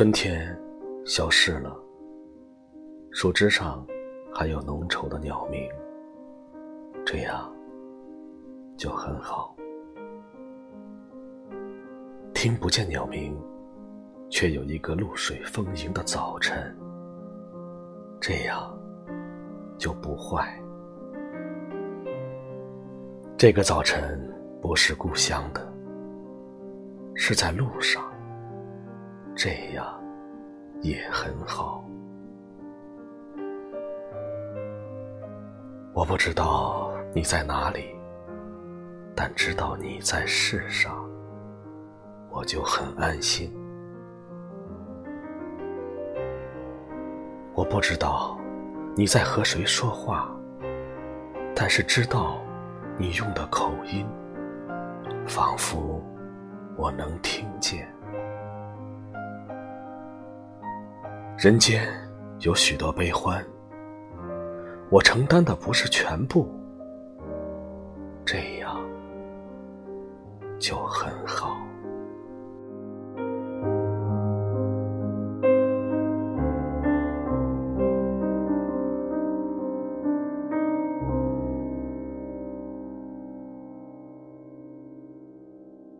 春天消失了，树枝上还有浓稠的鸟鸣，这样就很好。听不见鸟鸣，却有一个露水丰盈的早晨，这样就不坏。这个早晨不是故乡的，是在路上。这样也很好。我不知道你在哪里，但知道你在世上，我就很安心。我不知道你在和谁说话，但是知道你用的口音，仿佛我能听见。人间有许多悲欢，我承担的不是全部，这样就很好。